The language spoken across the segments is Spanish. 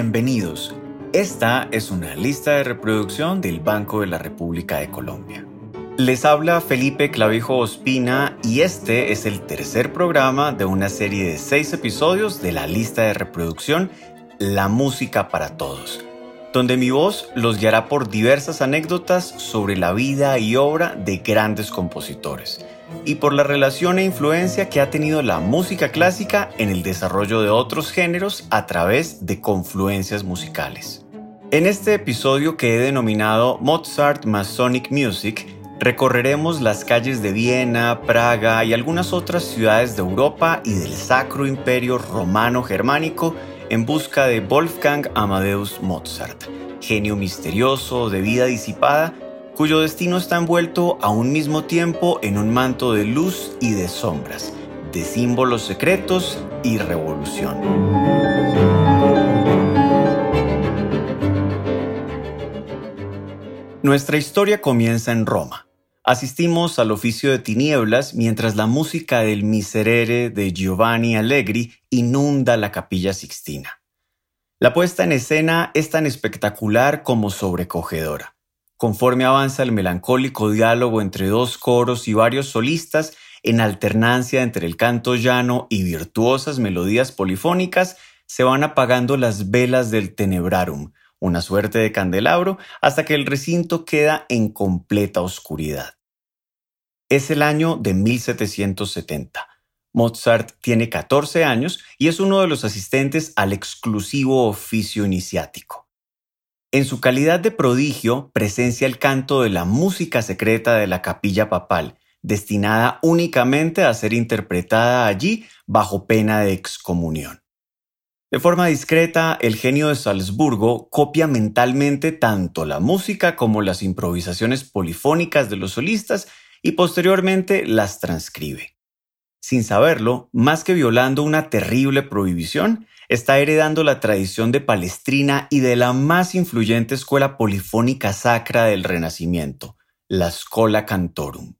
Bienvenidos. Esta es una lista de reproducción del Banco de la República de Colombia. Les habla Felipe Clavijo Ospina y este es el tercer programa de una serie de seis episodios de la lista de reproducción La Música para Todos, donde mi voz los guiará por diversas anécdotas sobre la vida y obra de grandes compositores y por la relación e influencia que ha tenido la música clásica en el desarrollo de otros géneros a través de confluencias musicales. En este episodio que he denominado Mozart Masonic Music, recorreremos las calles de Viena, Praga y algunas otras ciudades de Europa y del Sacro Imperio Romano Germánico en busca de Wolfgang Amadeus Mozart, genio misterioso de vida disipada cuyo destino está envuelto a un mismo tiempo en un manto de luz y de sombras, de símbolos secretos y revolución. Nuestra historia comienza en Roma. Asistimos al oficio de tinieblas mientras la música del Miserere de Giovanni Allegri inunda la capilla sixtina. La puesta en escena es tan espectacular como sobrecogedora. Conforme avanza el melancólico diálogo entre dos coros y varios solistas, en alternancia entre el canto llano y virtuosas melodías polifónicas, se van apagando las velas del tenebrarum, una suerte de candelabro, hasta que el recinto queda en completa oscuridad. Es el año de 1770. Mozart tiene 14 años y es uno de los asistentes al exclusivo oficio iniciático. En su calidad de prodigio presencia el canto de la música secreta de la capilla papal, destinada únicamente a ser interpretada allí bajo pena de excomunión. De forma discreta, el genio de Salzburgo copia mentalmente tanto la música como las improvisaciones polifónicas de los solistas y posteriormente las transcribe. Sin saberlo, más que violando una terrible prohibición, está heredando la tradición de Palestrina y de la más influyente escuela polifónica sacra del Renacimiento, la Schola Cantorum.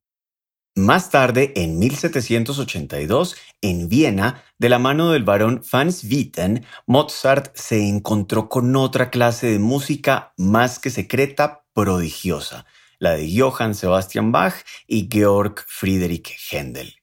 Más tarde, en 1782, en Viena, de la mano del barón Franz Witten, Mozart se encontró con otra clase de música más que secreta, prodigiosa, la de Johann Sebastian Bach y Georg Friedrich Händel.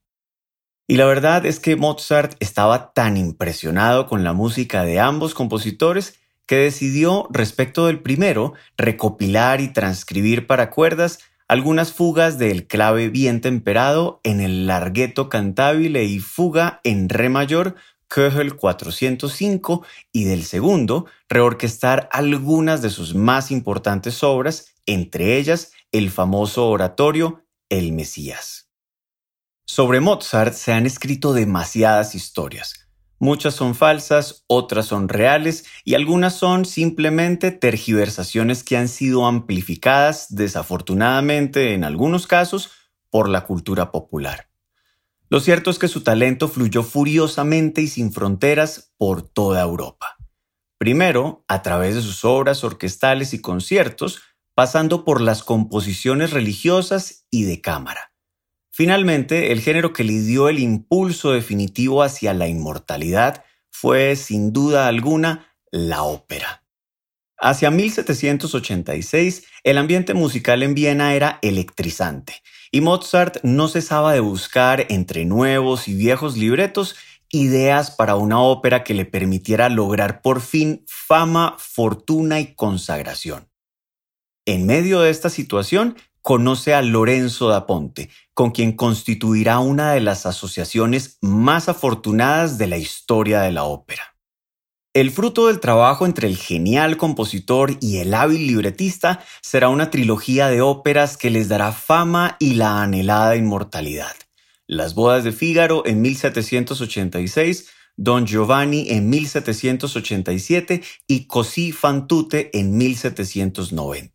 Y la verdad es que Mozart estaba tan impresionado con la música de ambos compositores que decidió, respecto del primero, recopilar y transcribir para cuerdas algunas fugas del clave bien temperado en el largueto cantabile y fuga en re mayor Köchel 405 y del segundo, reorquestar algunas de sus más importantes obras, entre ellas el famoso oratorio El Mesías. Sobre Mozart se han escrito demasiadas historias. Muchas son falsas, otras son reales y algunas son simplemente tergiversaciones que han sido amplificadas, desafortunadamente en algunos casos, por la cultura popular. Lo cierto es que su talento fluyó furiosamente y sin fronteras por toda Europa. Primero, a través de sus obras orquestales y conciertos, pasando por las composiciones religiosas y de cámara. Finalmente, el género que le dio el impulso definitivo hacia la inmortalidad fue, sin duda alguna, la ópera. Hacia 1786, el ambiente musical en Viena era electrizante, y Mozart no cesaba de buscar entre nuevos y viejos libretos ideas para una ópera que le permitiera lograr por fin fama, fortuna y consagración. En medio de esta situación, conoce a Lorenzo da Ponte, con quien constituirá una de las asociaciones más afortunadas de la historia de la ópera. El fruto del trabajo entre el genial compositor y el hábil libretista será una trilogía de óperas que les dará fama y la anhelada inmortalidad. Las bodas de Fígaro en 1786, Don Giovanni en 1787 y Così fan tutte en 1790.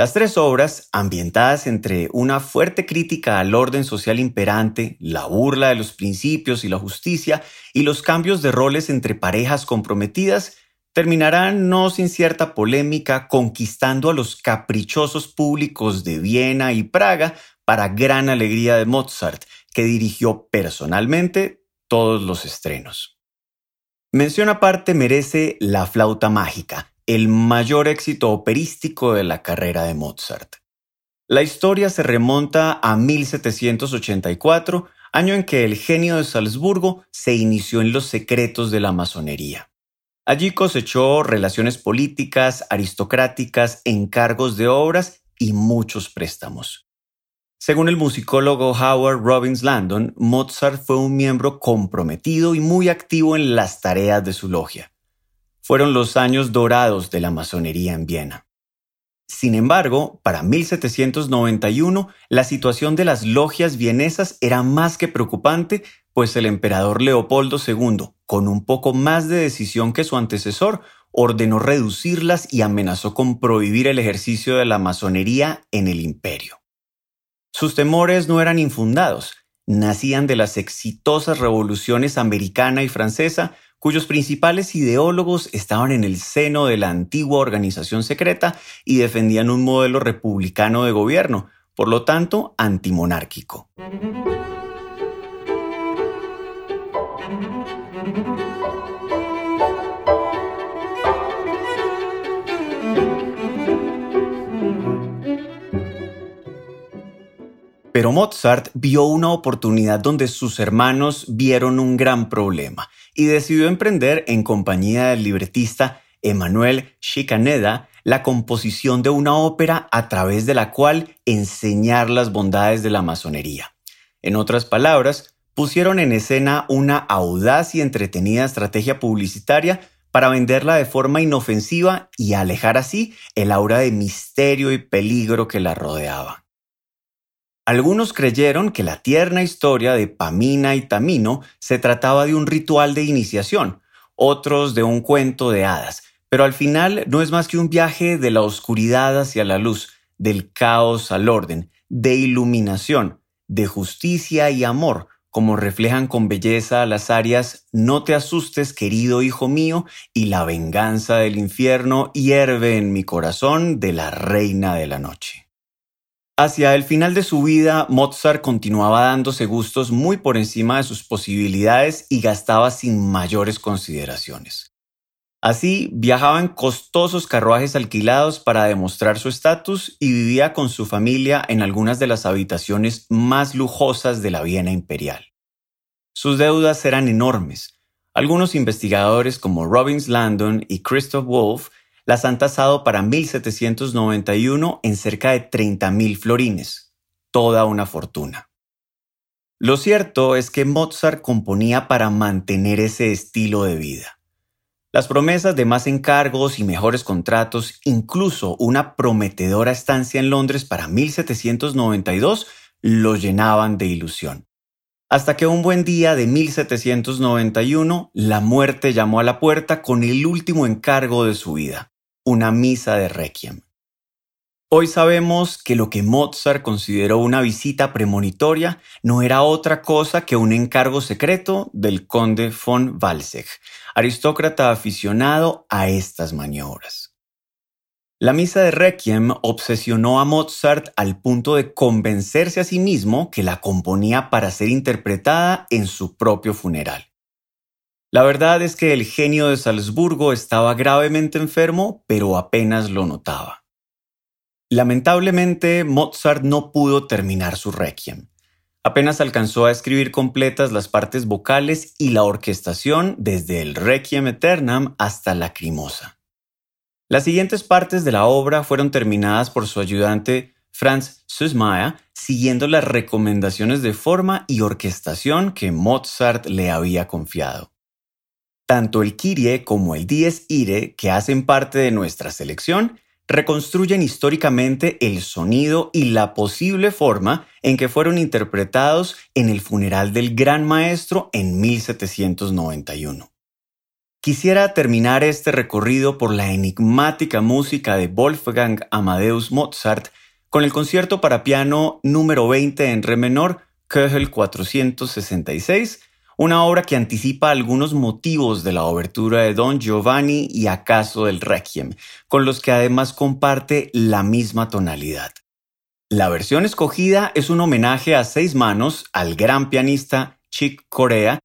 Las tres obras, ambientadas entre una fuerte crítica al orden social imperante, la burla de los principios y la justicia, y los cambios de roles entre parejas comprometidas, terminarán no sin cierta polémica conquistando a los caprichosos públicos de Viena y Praga para gran alegría de Mozart, que dirigió personalmente todos los estrenos. Mención aparte merece La flauta mágica, el mayor éxito operístico de la carrera de Mozart. La historia se remonta a 1784, año en que el genio de Salzburgo se inició en los secretos de la masonería. Allí cosechó relaciones políticas, aristocráticas, encargos de obras y muchos préstamos. Según el musicólogo Howard Robbins Landon, Mozart fue un miembro comprometido y muy activo en las tareas de su logia. Fueron los años dorados de la masonería en Viena. Sin embargo, para 1791 la situación de las logias vienesas era más que preocupante, pues el emperador Leopoldo II, con un poco más de decisión que su antecesor, ordenó reducirlas y amenazó con prohibir el ejercicio de la masonería en el imperio. Sus temores no eran infundados, nacían de las exitosas revoluciones americana y francesa, cuyos principales ideólogos estaban en el seno de la antigua organización secreta y defendían un modelo republicano de gobierno, por lo tanto antimonárquico. Pero Mozart vio una oportunidad donde sus hermanos vieron un gran problema y decidió emprender en compañía del libretista Emanuel Schikaneda la composición de una ópera a través de la cual enseñar las bondades de la masonería. En otras palabras, pusieron en escena una audaz y entretenida estrategia publicitaria para venderla de forma inofensiva y alejar así el aura de misterio y peligro que la rodeaba. Algunos creyeron que la tierna historia de Pamina y Tamino se trataba de un ritual de iniciación, otros de un cuento de hadas, pero al final no es más que un viaje de la oscuridad hacia la luz, del caos al orden, de iluminación, de justicia y amor, como reflejan con belleza las áreas No te asustes, querido hijo mío, y la venganza del infierno hierve en mi corazón de la reina de la noche. Hacia el final de su vida, Mozart continuaba dándose gustos muy por encima de sus posibilidades y gastaba sin mayores consideraciones. Así, viajaba en costosos carruajes alquilados para demostrar su estatus y vivía con su familia en algunas de las habitaciones más lujosas de la Viena imperial. Sus deudas eran enormes. Algunos investigadores como Robbins Landon y Christoph Wolff las han tasado para 1791 en cerca de 30.000 florines, toda una fortuna. Lo cierto es que Mozart componía para mantener ese estilo de vida. Las promesas de más encargos y mejores contratos, incluso una prometedora estancia en Londres para 1792, lo llenaban de ilusión. Hasta que un buen día de 1791, la muerte llamó a la puerta con el último encargo de su vida una misa de requiem. Hoy sabemos que lo que Mozart consideró una visita premonitoria no era otra cosa que un encargo secreto del conde von Walsegg, aristócrata aficionado a estas maniobras. La misa de Requiem obsesionó a Mozart al punto de convencerse a sí mismo que la componía para ser interpretada en su propio funeral. La verdad es que el genio de Salzburgo estaba gravemente enfermo, pero apenas lo notaba. Lamentablemente, Mozart no pudo terminar su requiem. Apenas alcanzó a escribir completas las partes vocales y la orquestación desde el Requiem Eternam hasta la Crimosa. Las siguientes partes de la obra fueron terminadas por su ayudante Franz Süssmayr, siguiendo las recomendaciones de forma y orquestación que Mozart le había confiado. Tanto el Kyrie como el Dies Ire, que hacen parte de nuestra selección, reconstruyen históricamente el sonido y la posible forma en que fueron interpretados en el funeral del Gran Maestro en 1791. Quisiera terminar este recorrido por la enigmática música de Wolfgang Amadeus Mozart con el concierto para piano número 20 en re menor, Köchel 466, una obra que anticipa algunos motivos de la obertura de Don Giovanni y acaso del Requiem, con los que además comparte la misma tonalidad. La versión escogida es un homenaje a seis manos al gran pianista Chick Corea,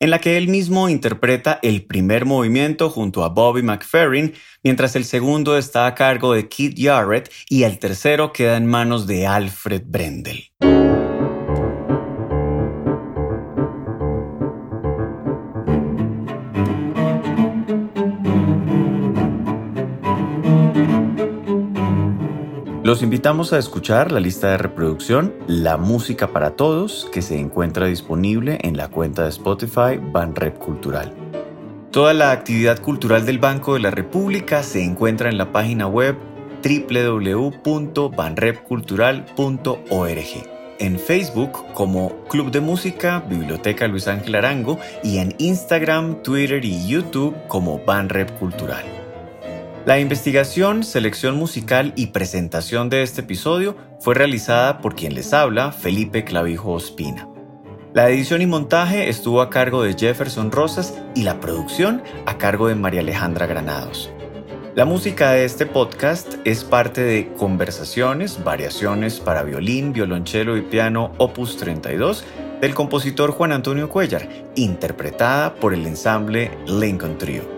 en la que él mismo interpreta el primer movimiento junto a Bobby McFerrin, mientras el segundo está a cargo de Keith Jarrett y el tercero queda en manos de Alfred Brendel. Los invitamos a escuchar la lista de reproducción La Música para Todos, que se encuentra disponible en la cuenta de Spotify Banrep Cultural. Toda la actividad cultural del Banco de la República se encuentra en la página web www.banrepcultural.org, en Facebook como Club de Música Biblioteca Luis Ángel Arango y en Instagram, Twitter y YouTube como Banrep Cultural. La investigación, selección musical y presentación de este episodio fue realizada por quien les habla, Felipe Clavijo Ospina. La edición y montaje estuvo a cargo de Jefferson Rosas y la producción a cargo de María Alejandra Granados. La música de este podcast es parte de Conversaciones, Variaciones para violín, violonchelo y piano Opus 32 del compositor Juan Antonio Cuellar, interpretada por el ensamble Lincoln Trio.